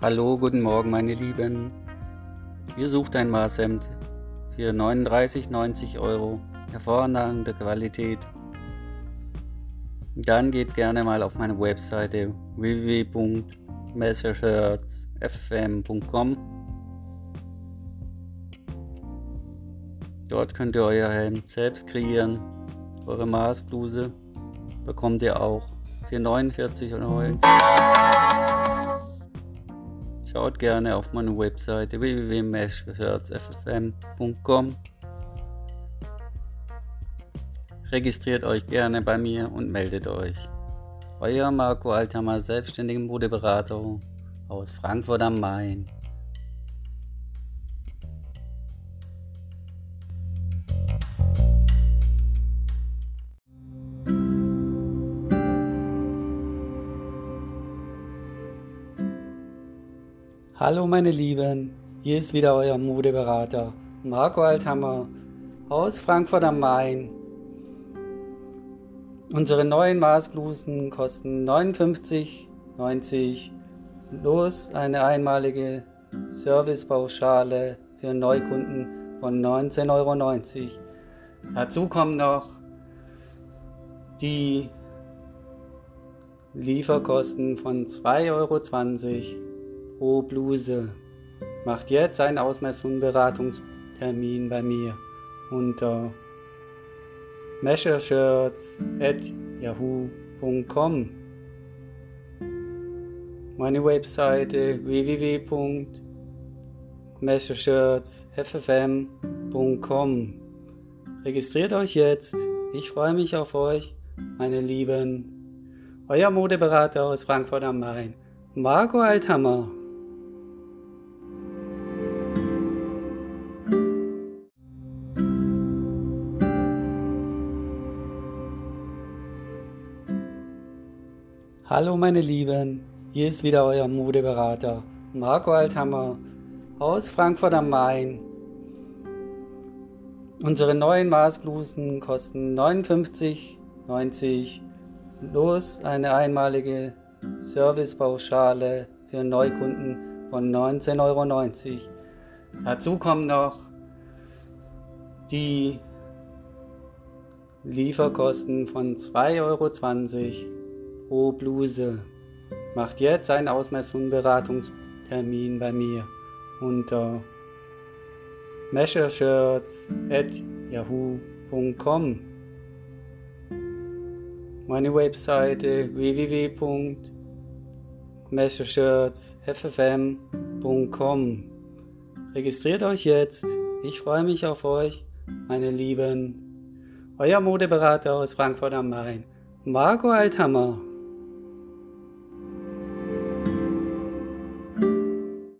Hallo, guten Morgen, meine Lieben. Ihr sucht ein Maßhemd für 39,90 Euro. Hervorragende Qualität. Dann geht gerne mal auf meine Webseite www.messershirtsfm.com. Dort könnt ihr euer Hemd selbst kreieren. Eure Maßbluse bekommt ihr auch für 49 Euro. Schaut gerne auf meine Webseite www.meshshirtsffm.com. Registriert euch gerne bei mir und meldet euch. Euer Marco Althammer, selbstständiger Modeberater aus Frankfurt am Main. Hallo meine Lieben, hier ist wieder euer Modeberater Marco Althammer aus Frankfurt am Main. Unsere neuen Maßblusen kosten 59,90 los eine einmalige Servicepauschale für Neukunden von 19,90 Euro. Dazu kommen noch die Lieferkosten von 2,20 Euro pro Bluse. Macht jetzt einen Ausmess- und Beratungstermin bei mir unter measureshirts.yahoo.com. Meine Webseite www.measureshirtsffm.com. Registriert euch jetzt. Ich freue mich auf euch, meine Lieben. Euer Modeberater aus Frankfurt am Main, Marco Althammer. Hallo meine Lieben, hier ist wieder euer Modeberater Marco Althammer aus Frankfurt am Main. Unsere neuen Maßblusen kosten 59,90 los eine einmalige Servicepauschale für Neukunden von 19,90 Euro. Dazu kommen noch die Lieferkosten von 2,20 Euro pro Bluse. Macht jetzt einen Ausmess- und Beratungstermin bei mir unter measureshirts.yahoo.com. Meine Webseite www.measureshirtsffm.com. Registriert euch jetzt. Ich freue mich auf euch, meine Lieben. Euer Modeberater aus Frankfurt am Main, Marco Althammer.